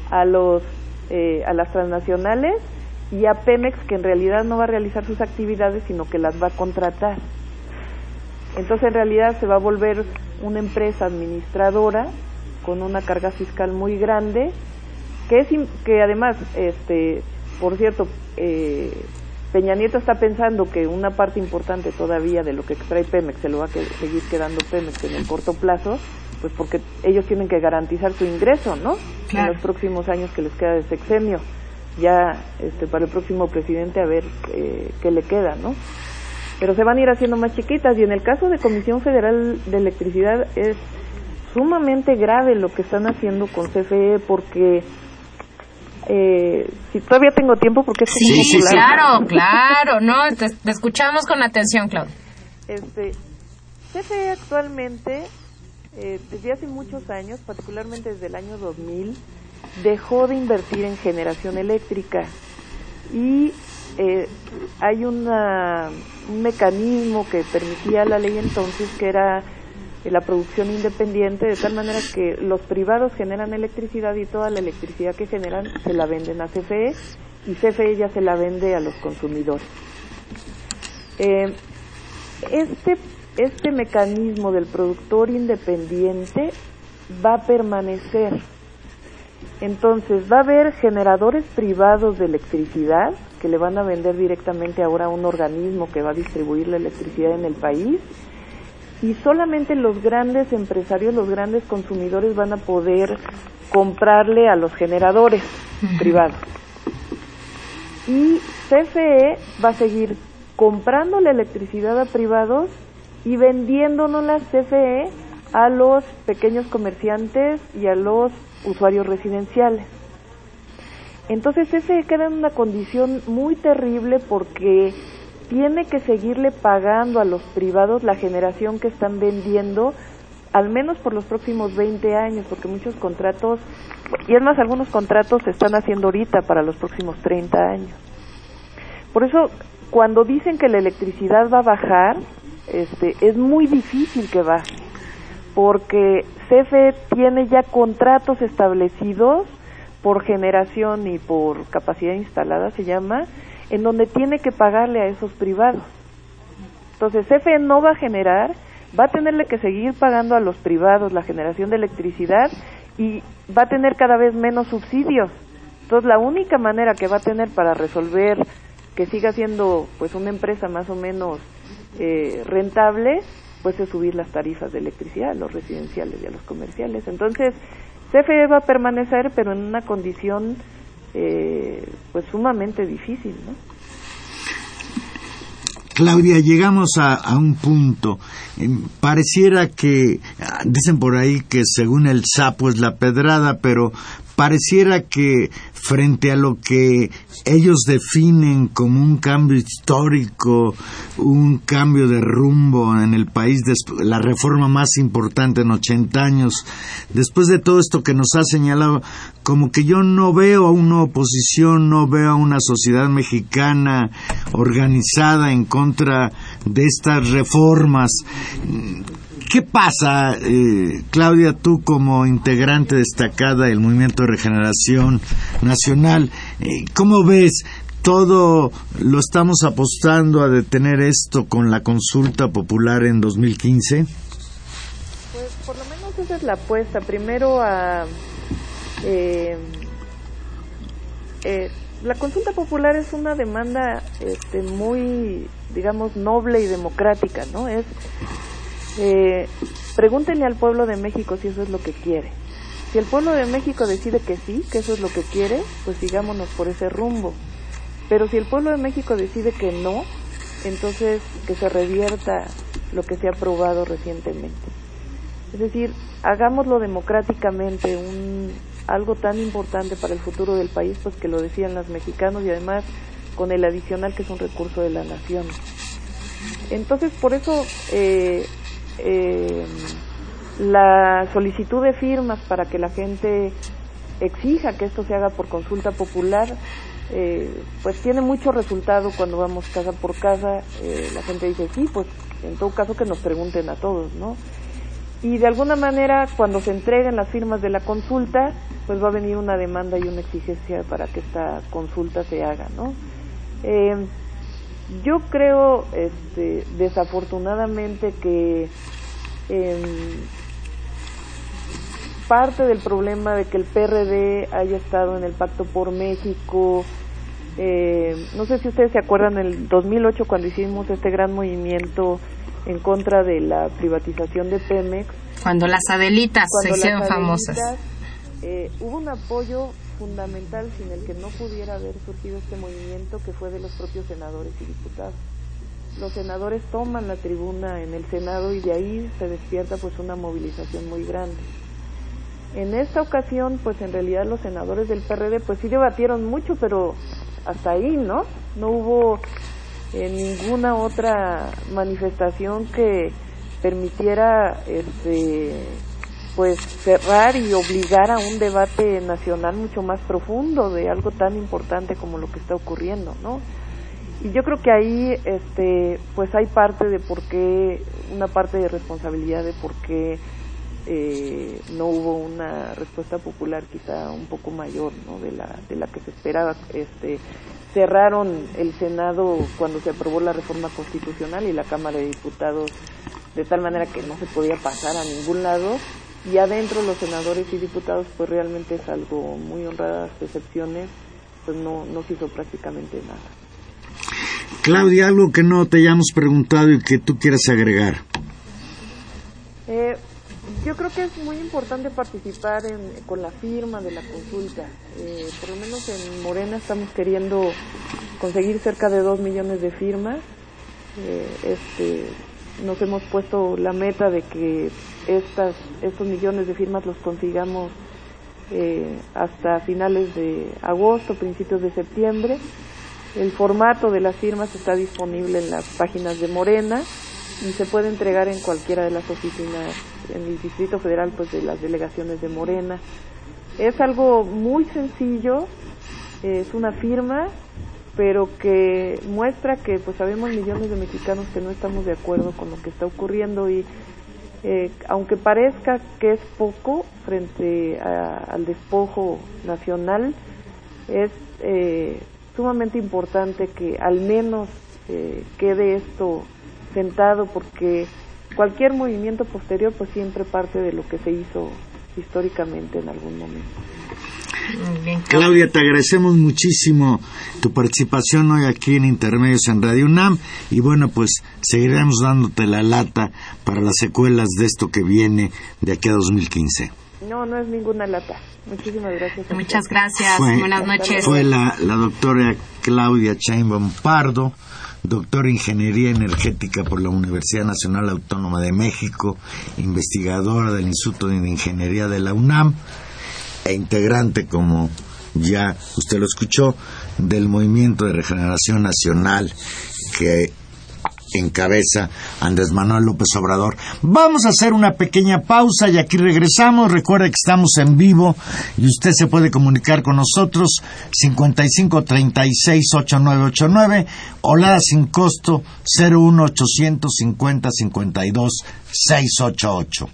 a los eh, a las transnacionales y a Pemex que en realidad no va a realizar sus actividades sino que las va a contratar. Entonces en realidad se va a volver una empresa administradora con una carga fiscal muy grande que es que además este por cierto eh, Peña Nieto está pensando que una parte importante todavía de lo que extrae Pemex se lo va a seguir quedando Pemex en el corto plazo, pues porque ellos tienen que garantizar su ingreso, ¿no? En los próximos años que les queda de sexenio. Ya este, para el próximo presidente a ver eh, qué le queda, ¿no? Pero se van a ir haciendo más chiquitas y en el caso de Comisión Federal de Electricidad es sumamente grave lo que están haciendo con CFE porque eh, si todavía tengo tiempo porque sí, sí, claro, claro, no, te, escuchamos con atención, Claudia. Este, CFE actualmente, eh, desde hace muchos años, particularmente desde el año 2000, dejó de invertir en generación eléctrica. Y eh, hay una, un mecanismo que permitía la ley entonces que era la producción independiente, de tal manera que los privados generan electricidad y toda la electricidad que generan se la venden a CFE y CFE ya se la vende a los consumidores. Eh, este, este mecanismo del productor independiente va a permanecer. Entonces va a haber generadores privados de electricidad que le van a vender directamente ahora a un organismo que va a distribuir la electricidad en el país y solamente los grandes empresarios, los grandes consumidores van a poder comprarle a los generadores privados. Y CFE va a seguir comprando la electricidad a privados y vendiéndonos la CFE a los pequeños comerciantes y a los usuarios residenciales. Entonces ese queda en una condición muy terrible porque tiene que seguirle pagando a los privados la generación que están vendiendo al menos por los próximos 20 años, porque muchos contratos, y es más, algunos contratos se están haciendo ahorita para los próximos 30 años. Por eso, cuando dicen que la electricidad va a bajar, este, es muy difícil que baje, porque CFE tiene ya contratos establecidos por generación y por capacidad instalada, se llama, en donde tiene que pagarle a esos privados. Entonces, CFE no va a generar, va a tenerle que seguir pagando a los privados la generación de electricidad y va a tener cada vez menos subsidios. Entonces, la única manera que va a tener para resolver que siga siendo pues una empresa más o menos eh, rentable, pues es subir las tarifas de electricidad a los residenciales y a los comerciales. Entonces, CFE va a permanecer, pero en una condición eh, pues sumamente difícil. Claudia, llegamos a, un punto. pareciera que, ah, dicen por ahí que según el sapo es la pedrada, pero pareciera que frente a lo que ellos definen como un cambio histórico, un cambio de rumbo en el país, la reforma más importante en 80 años, después de todo esto que nos ha señalado, como que yo no veo a una oposición, no veo a una sociedad mexicana organizada en contra de estas reformas. ¿Qué pasa, eh, Claudia, tú como integrante destacada del Movimiento de Regeneración Nacional? Eh, ¿Cómo ves? ¿Todo lo estamos apostando a detener esto con la consulta popular en 2015? Pues por lo menos esa es la apuesta. Primero a... Eh, la consulta popular es una demanda este, muy, digamos, noble y democrática, ¿no? Es eh, pregúntenle al pueblo de México si eso es lo que quiere. Si el pueblo de México decide que sí, que eso es lo que quiere, pues sigámonos por ese rumbo. Pero si el pueblo de México decide que no, entonces que se revierta lo que se ha aprobado recientemente. Es decir, hagámoslo democráticamente, un, algo tan importante para el futuro del país, pues que lo decían los mexicanos y además con el adicional que es un recurso de la nación. Entonces, por eso eh, eh, la solicitud de firmas para que la gente exija que esto se haga por consulta popular, eh, pues tiene mucho resultado cuando vamos casa por casa. Eh, la gente dice, sí, pues en todo caso que nos pregunten a todos, ¿no? Y de alguna manera, cuando se entreguen las firmas de la consulta, pues va a venir una demanda y una exigencia para que esta consulta se haga, ¿no? Eh, yo creo, este, desafortunadamente, que eh, parte del problema de que el PRD haya estado en el Pacto por México, eh, no sé si ustedes se acuerdan, en el 2008 cuando hicimos este gran movimiento en contra de la privatización de Pemex. Cuando las Adelitas se hicieron famosas. Eh, hubo un apoyo fundamental sin el que no pudiera haber surgido este movimiento que fue de los propios senadores y diputados. Los senadores toman la tribuna en el Senado y de ahí se despierta pues una movilización muy grande. En esta ocasión pues en realidad los senadores del PRD pues sí debatieron mucho pero hasta ahí, ¿no? No hubo eh, ninguna otra manifestación que permitiera este pues cerrar y obligar a un debate nacional mucho más profundo de algo tan importante como lo que está ocurriendo, ¿no? Y yo creo que ahí, este, pues hay parte de por qué, una parte de responsabilidad de por qué eh, no hubo una respuesta popular quizá un poco mayor, ¿no? De la, de la que se esperaba, este, cerraron el Senado cuando se aprobó la reforma constitucional y la Cámara de Diputados de tal manera que no se podía pasar a ningún lado y adentro los senadores y diputados pues realmente es algo muy honradas excepciones pues no, no se hizo prácticamente nada. Claudia, algo que no te hayamos preguntado y que tú quieras agregar. Eh, yo creo que es muy importante participar con la firma de la consulta. Eh, por lo menos en Morena estamos queriendo conseguir cerca de dos millones de firmas. Eh, este, nos hemos puesto la meta de que estas, estos millones de firmas los consigamos eh, hasta finales de agosto, principios de septiembre. El formato de las firmas está disponible en las páginas de Morena y se puede entregar en cualquiera de las oficinas en el Distrito Federal, pues de las delegaciones de Morena. Es algo muy sencillo, es una firma, pero que muestra que pues sabemos millones de mexicanos que no estamos de acuerdo con lo que está ocurriendo y eh, aunque parezca que es poco frente al despojo nacional, es eh, sumamente importante que al menos eh, quede esto sentado porque cualquier movimiento posterior pues siempre parte de lo que se hizo históricamente en algún momento. Claudia, te agradecemos muchísimo tu participación hoy aquí en Intermedios en Radio UNAM y bueno, pues seguiremos dándote la lata para las secuelas de esto que viene de aquí a 2015. No, no es ninguna lata. Muchísimas gracias. Muchas gracias. Buenas noches. Fue la, la doctora Claudia Chainbaum Pardo doctora en Ingeniería Energética por la Universidad Nacional Autónoma de México, investigadora del Instituto de Ingeniería de la UNAM e integrante, como ya usted lo escuchó, del Movimiento de Regeneración Nacional que encabeza Andrés Manuel López Obrador. Vamos a hacer una pequeña pausa y aquí regresamos. Recuerde que estamos en vivo y usted se puede comunicar con nosotros 55 36 8989 o la sin costo 01 850 52 688.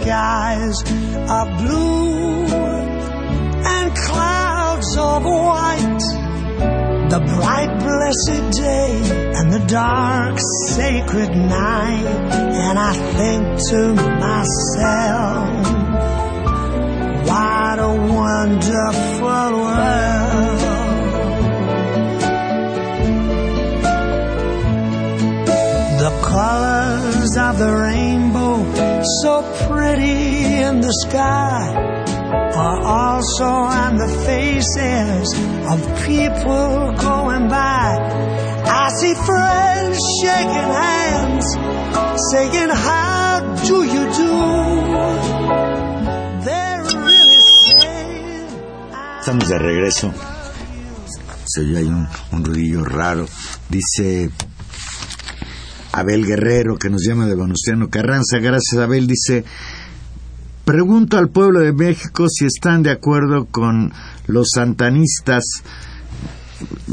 Skies of blue and clouds of white, the bright blessed day and the dark sacred night, and I think to myself, what a wonderful world. The colors of the rainbow, so pretty in the sky are also on the faces of people going by. I see friends shaking hands, saying, How do you do? They're really saying, Estamos de regreso. Se oye hay un, un ruidillo raro. Dice Abel Guerrero, que nos llama de Venustiano Carranza. Gracias, Abel. Dice. Pregunto al pueblo de México si están de acuerdo con los santanistas,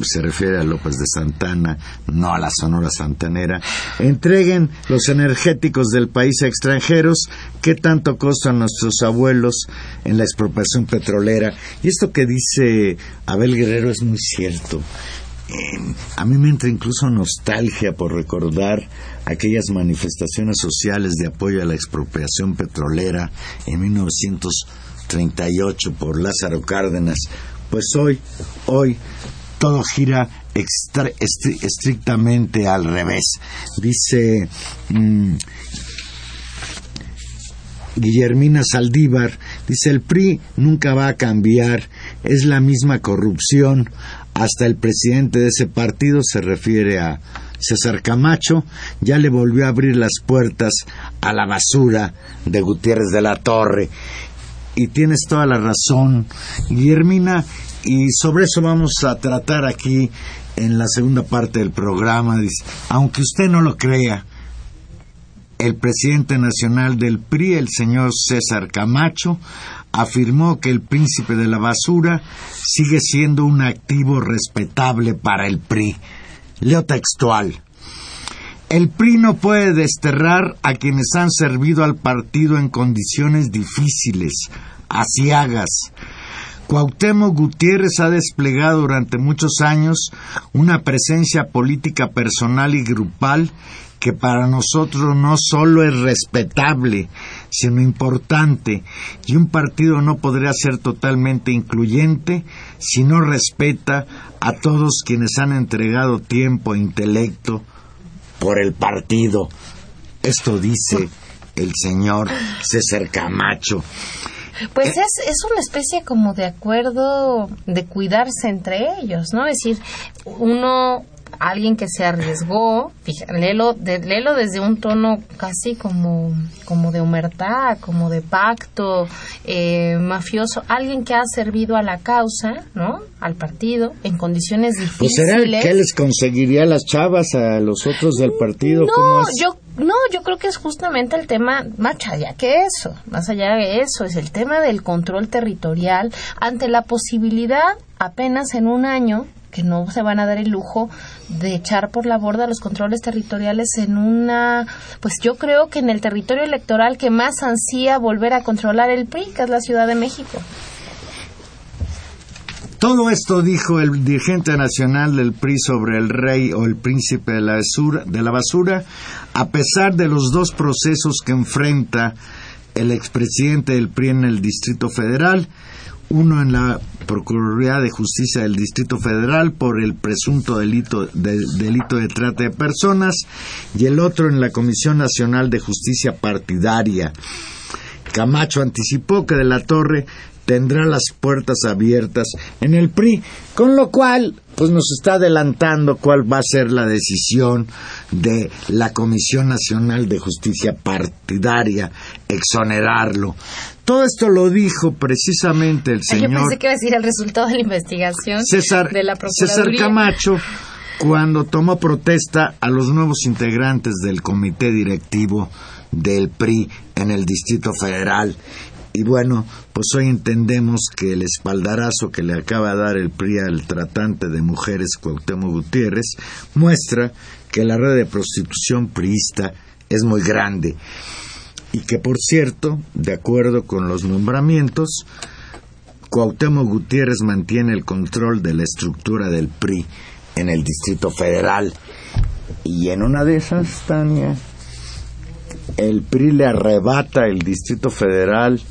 se refiere a López de Santana, no a la Sonora Santanera, entreguen los energéticos del país a extranjeros, ¿qué tanto costan nuestros abuelos en la expropiación petrolera? Y esto que dice Abel Guerrero es muy cierto. Eh, a mí me entra incluso nostalgia por recordar aquellas manifestaciones sociales de apoyo a la expropiación petrolera en 1938 por Lázaro Cárdenas. Pues hoy, hoy todo gira estrictamente al revés. Dice mm, Guillermina Saldívar, dice el PRI nunca va a cambiar, es la misma corrupción, hasta el presidente de ese partido se refiere a César Camacho, ya le volvió a abrir las puertas a la basura de Gutiérrez de la Torre. Y tienes toda la razón, Guillermina, y sobre eso vamos a tratar aquí en la segunda parte del programa. Aunque usted no lo crea, el presidente nacional del PRI, el señor César Camacho, afirmó que el príncipe de la basura sigue siendo un activo respetable para el PRI. Leo textual. El PRI no puede desterrar a quienes han servido al partido en condiciones difíciles, asiagas. Cuauhtémoc Gutiérrez ha desplegado durante muchos años una presencia política personal y grupal que para nosotros no solo es respetable, sino importante, y un partido no podría ser totalmente incluyente si no respeta a todos quienes han entregado tiempo e intelecto por el partido. Esto dice el señor César Camacho. Pues es, es una especie como de acuerdo de cuidarse entre ellos, ¿no? Es decir, uno alguien que se arriesgó, léelo, desde un tono casi como, como de humertad, como de pacto eh, mafioso, alguien que ha servido a la causa, ¿no? Al partido, en condiciones difíciles. Pues será que les conseguiría las chavas a los otros del partido. No, yo no, yo creo que es justamente el tema más allá que eso, más allá de eso, es el tema del control territorial ante la posibilidad apenas en un año que no se van a dar el lujo de echar por la borda los controles territoriales en una, pues yo creo que en el territorio electoral que más ansía volver a controlar el PRI, que es la Ciudad de México. Todo esto dijo el dirigente nacional del PRI sobre el rey o el príncipe de la, basura, de la basura, a pesar de los dos procesos que enfrenta el expresidente del PRI en el Distrito Federal uno en la Procuraduría de Justicia del Distrito Federal por el presunto delito de, delito de trata de personas y el otro en la Comisión Nacional de Justicia Partidaria. Camacho anticipó que de la Torre tendrá las puertas abiertas en el PRI, con lo cual pues nos está adelantando cuál va a ser la decisión de la Comisión Nacional de Justicia Partidaria, exonerarlo. Todo esto lo dijo precisamente el señor. Yo pensé que iba a decir el resultado de la investigación César, de la César Camacho cuando tomó protesta a los nuevos integrantes del comité directivo del PRI en el Distrito Federal. Y bueno, pues hoy entendemos que el espaldarazo que le acaba de dar el PRI al tratante de mujeres Cuauhtémoc Gutiérrez muestra que la red de prostitución priista es muy grande y que por cierto, de acuerdo con los nombramientos, Cuauhtémoc Gutiérrez mantiene el control de la estructura del PRI en el Distrito Federal. Y en una de esas, Tania, el PRI le arrebata el Distrito Federal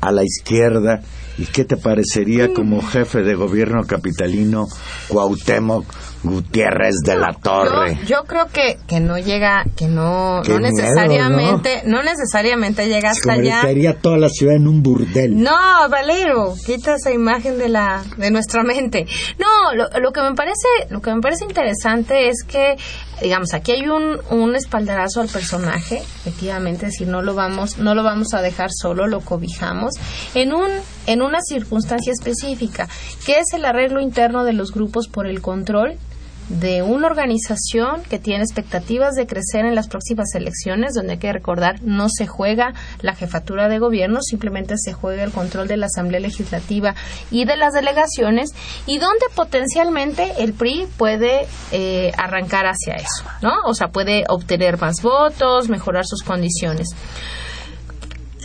a la izquierda. ¿Y qué te parecería como jefe de gobierno capitalino Cuauhtémoc Gutiérrez de la Torre. Yo, creo que, que no llega, que no, no necesariamente, ¿no? necesariamente llega hasta allá. toda la ciudad en un burdel. No, Valero, quita esa imagen de la, de nuestra mente. No, lo, lo que me parece, lo que me parece interesante es que, digamos, aquí hay un, un espaldarazo al personaje, efectivamente, es decir, no lo vamos, no lo vamos a dejar solo, lo cobijamos, en un, en una circunstancia específica, que es el arreglo interno de los grupos por el control de una organización que tiene expectativas de crecer en las próximas elecciones, donde hay que recordar no se juega la jefatura de gobierno, simplemente se juega el control de la Asamblea Legislativa y de las delegaciones, y donde potencialmente el PRI puede eh, arrancar hacia eso, ¿no? O sea, puede obtener más votos, mejorar sus condiciones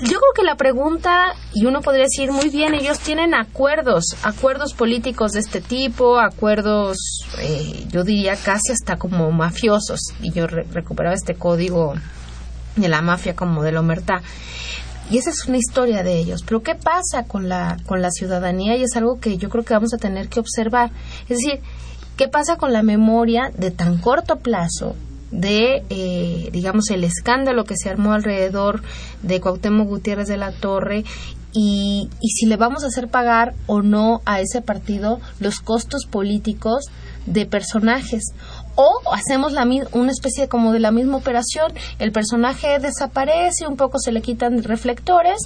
yo creo que la pregunta, y uno podría decir, muy bien, ellos tienen acuerdos, acuerdos políticos de este tipo, acuerdos, eh, yo diría casi hasta como mafiosos, y yo recuperaba este código de la mafia como de la omertá. Y esa es una historia de ellos. Pero ¿qué pasa con la, con la ciudadanía? Y es algo que yo creo que vamos a tener que observar. Es decir, ¿qué pasa con la memoria de tan corto plazo de, eh, digamos, el escándalo que se armó alrededor de Cuauhtémoc Gutiérrez de la Torre y, y si le vamos a hacer pagar o no a ese partido los costos políticos de personajes. O hacemos la, una especie como de la misma operación, el personaje desaparece, un poco se le quitan reflectores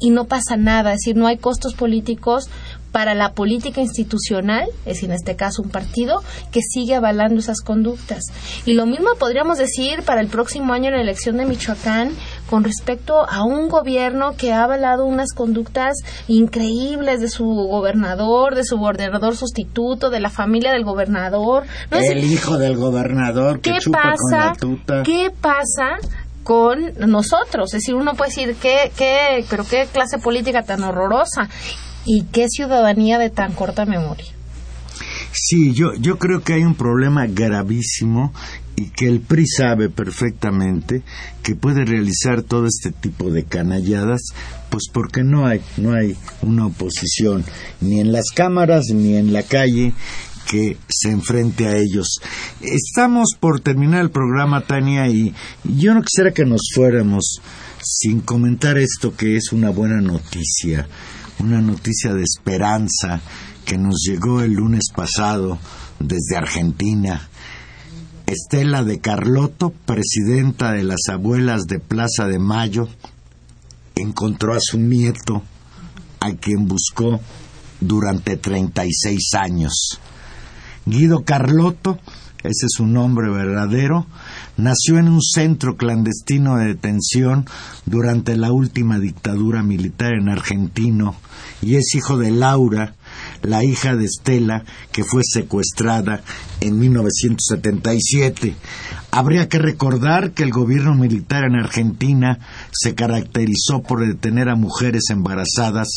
y no pasa nada, es decir, no hay costos políticos para la política institucional, es en este caso un partido, que sigue avalando esas conductas. Y lo mismo podríamos decir para el próximo año en la elección de Michoacán con respecto a un gobierno que ha avalado unas conductas increíbles de su gobernador, de su gobernador sustituto, de la familia del gobernador. el hijo del gobernador que ¿qué chupa pasa, con la tuta. ¿Qué pasa con nosotros? Es decir, uno puede decir, ¿qué, qué, pero qué clase política tan horrorosa y qué ciudadanía de tan corta memoria. Sí, yo, yo creo que hay un problema gravísimo y que el PRI sabe perfectamente que puede realizar todo este tipo de canalladas, pues porque no hay, no hay una oposición ni en las cámaras ni en la calle que se enfrente a ellos. Estamos por terminar el programa, Tania, y yo no quisiera que nos fuéramos sin comentar esto que es una buena noticia, una noticia de esperanza que nos llegó el lunes pasado desde Argentina. Estela de Carlotto, presidenta de las abuelas de Plaza de Mayo, encontró a su nieto, a quien buscó durante 36 años. Guido Carlotto, ese es su nombre verdadero, nació en un centro clandestino de detención durante la última dictadura militar en Argentino y es hijo de Laura, la hija de Estela, que fue secuestrada en 1977. Habría que recordar que el gobierno militar en Argentina se caracterizó por detener a mujeres embarazadas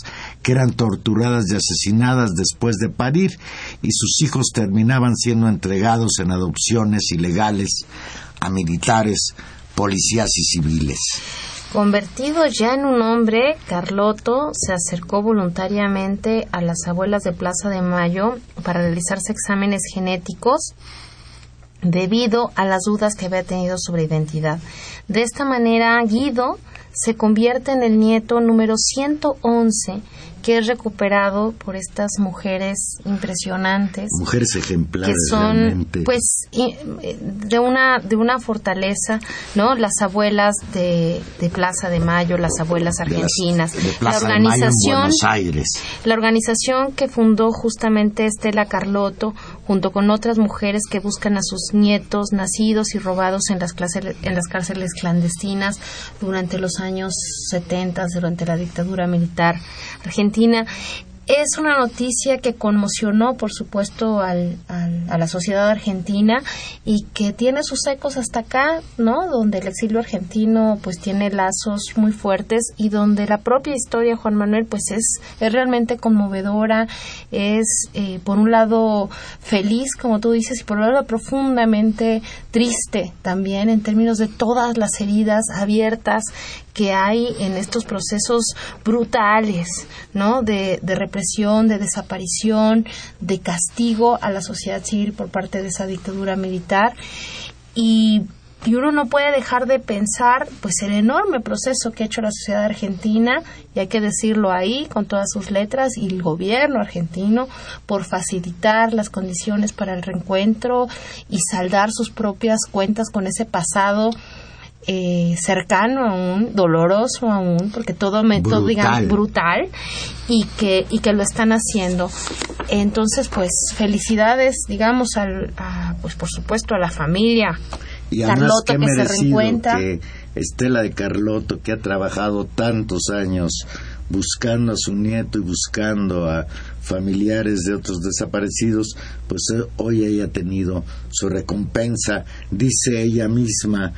que eran torturadas y asesinadas después de parir y sus hijos terminaban siendo entregados en adopciones ilegales a militares, policías y civiles. Convertido ya en un hombre, Carlotto se acercó voluntariamente a las abuelas de Plaza de Mayo para realizarse exámenes genéticos debido a las dudas que había tenido sobre identidad. De esta manera, Guido se convierte en el nieto número 111 que es recuperado por estas mujeres impresionantes. Mujeres ejemplares que son pues de una de una fortaleza no las abuelas de, Plaza de Mayo las abuelas argentinas. la organización Aires. la organización que fundó justamente Estela Carlotto junto con otras mujeres que buscan a sus nietos nacidos y robados en las, en las cárceles clandestinas durante los años 70 durante la dictadura militar argentina es una noticia que conmocionó, por supuesto, al, a la sociedad argentina y que tiene sus ecos hasta acá, ¿no? Donde el exilio argentino, pues, tiene lazos muy fuertes y donde la propia historia Juan Manuel, pues, es, es realmente conmovedora, es, eh, por un lado, feliz, como tú dices, y por otro lado, profundamente triste también en términos de todas las heridas abiertas que hay en estos procesos brutales, ¿no? De, de represión, de desaparición, de castigo a la sociedad civil por parte de esa dictadura militar. Y y uno no puede dejar de pensar pues el enorme proceso que ha hecho la sociedad argentina y hay que decirlo ahí con todas sus letras y el gobierno argentino por facilitar las condiciones para el reencuentro y saldar sus propias cuentas con ese pasado eh, cercano aún, doloroso aún, porque todo método, digamos, brutal, y que, y que lo están haciendo. Entonces, pues, felicidades, digamos, al, a, pues, por supuesto, a la familia. Y Carlotto que se reencuentra. Que Estela de Carlotto, que ha trabajado tantos años buscando a su nieto y buscando a familiares de otros desaparecidos, pues eh, hoy ella ha tenido su recompensa, dice ella misma,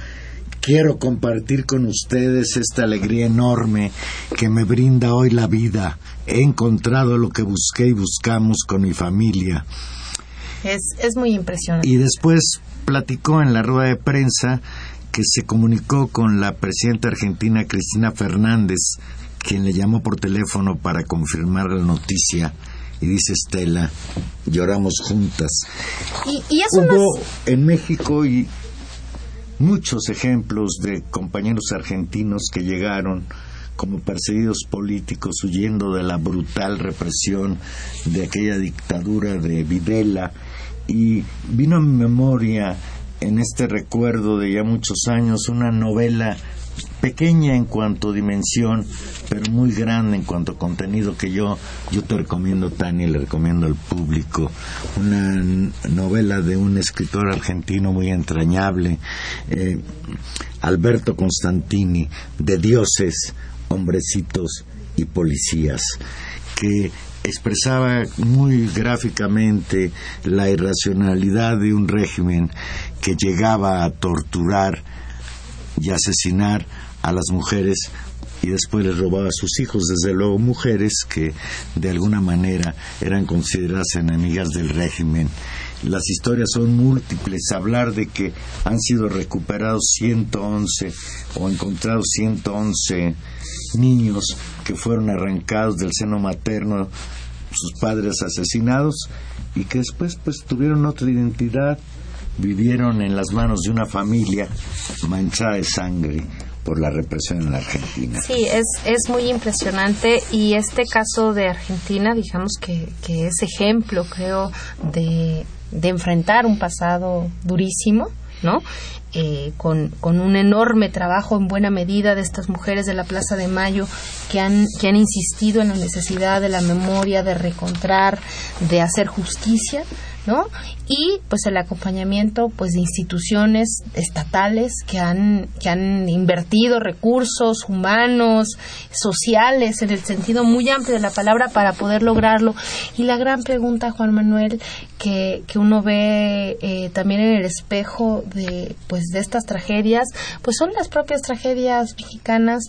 Quiero compartir con ustedes esta alegría enorme que me brinda hoy la vida. He encontrado lo que busqué y buscamos con mi familia. Es, es muy impresionante. Y después platicó en la rueda de prensa que se comunicó con la presidenta argentina Cristina Fernández, quien le llamó por teléfono para confirmar la noticia. Y dice Estela, lloramos juntas. Y, y eso Hubo en México y muchos ejemplos de compañeros argentinos que llegaron como perseguidos políticos huyendo de la brutal represión de aquella dictadura de Videla. Y vino a mi memoria en este recuerdo de ya muchos años una novela pequeña en cuanto a dimensión, pero muy grande en cuanto a contenido que yo, yo te recomiendo, Tania, le recomiendo al público. Una novela de un escritor argentino muy entrañable, eh, Alberto Constantini, de dioses, hombrecitos y policías, que expresaba muy gráficamente la irracionalidad de un régimen que llegaba a torturar y asesinar a las mujeres y después les robaba a sus hijos, desde luego mujeres que de alguna manera eran consideradas enemigas del régimen. Las historias son múltiples. Hablar de que han sido recuperados 111 o encontrados 111 niños que fueron arrancados del seno materno, sus padres asesinados y que después pues tuvieron otra identidad, vivieron en las manos de una familia manchada de sangre por la represión en la Argentina. Sí, es, es muy impresionante y este caso de Argentina, digamos que, que es ejemplo, creo, de, de enfrentar un pasado durísimo, ¿no? Eh, con, con, un enorme trabajo en buena medida de estas mujeres de la Plaza de Mayo que han, que han insistido en la necesidad de la memoria, de recontrar, de hacer justicia, ¿no? Y pues el acompañamiento pues de instituciones estatales que han que han invertido recursos humanos, sociales en el sentido muy amplio de la palabra para poder lograrlo. Y la gran pregunta, Juan Manuel, que, que uno ve eh, también en el espejo de pues de estas tragedias, pues son las propias tragedias mexicanas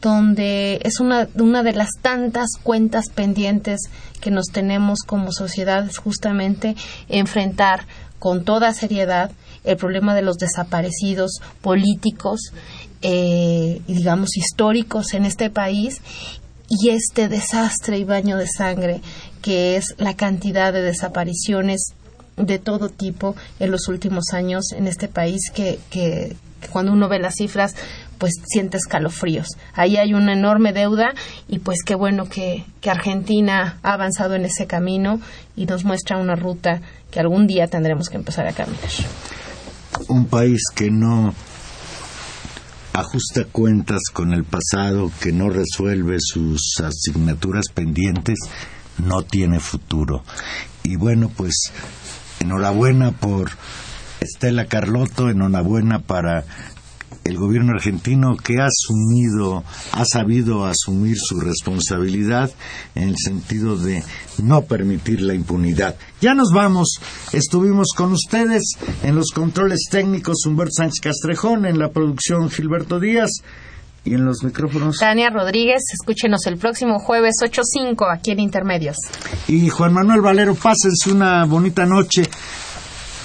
donde es una, una de las tantas cuentas pendientes que nos tenemos como sociedad es justamente enfrentar con toda seriedad el problema de los desaparecidos políticos eh, digamos históricos en este país y este desastre y baño de sangre que es la cantidad de desapariciones de todo tipo en los últimos años en este país que, que cuando uno ve las cifras pues siente escalofríos. Ahí hay una enorme deuda y pues qué bueno que, que Argentina ha avanzado en ese camino y nos muestra una ruta que algún día tendremos que empezar a caminar. Un país que no ajusta cuentas con el pasado, que no resuelve sus asignaturas pendientes, no tiene futuro. Y bueno, pues enhorabuena por Estela Carlotto, enhorabuena para el gobierno argentino que ha asumido, ha sabido asumir su responsabilidad en el sentido de no permitir la impunidad. Ya nos vamos. Estuvimos con ustedes en los controles técnicos Humberto Sánchez Castrejón, en la producción Gilberto Díaz y en los micrófonos. Tania Rodríguez, escúchenos el próximo jueves 8.5 aquí en Intermedios. Y Juan Manuel Valero, pásense una bonita noche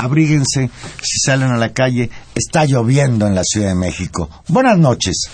abríguense si salen a la calle. Está lloviendo en la Ciudad de México. Buenas noches.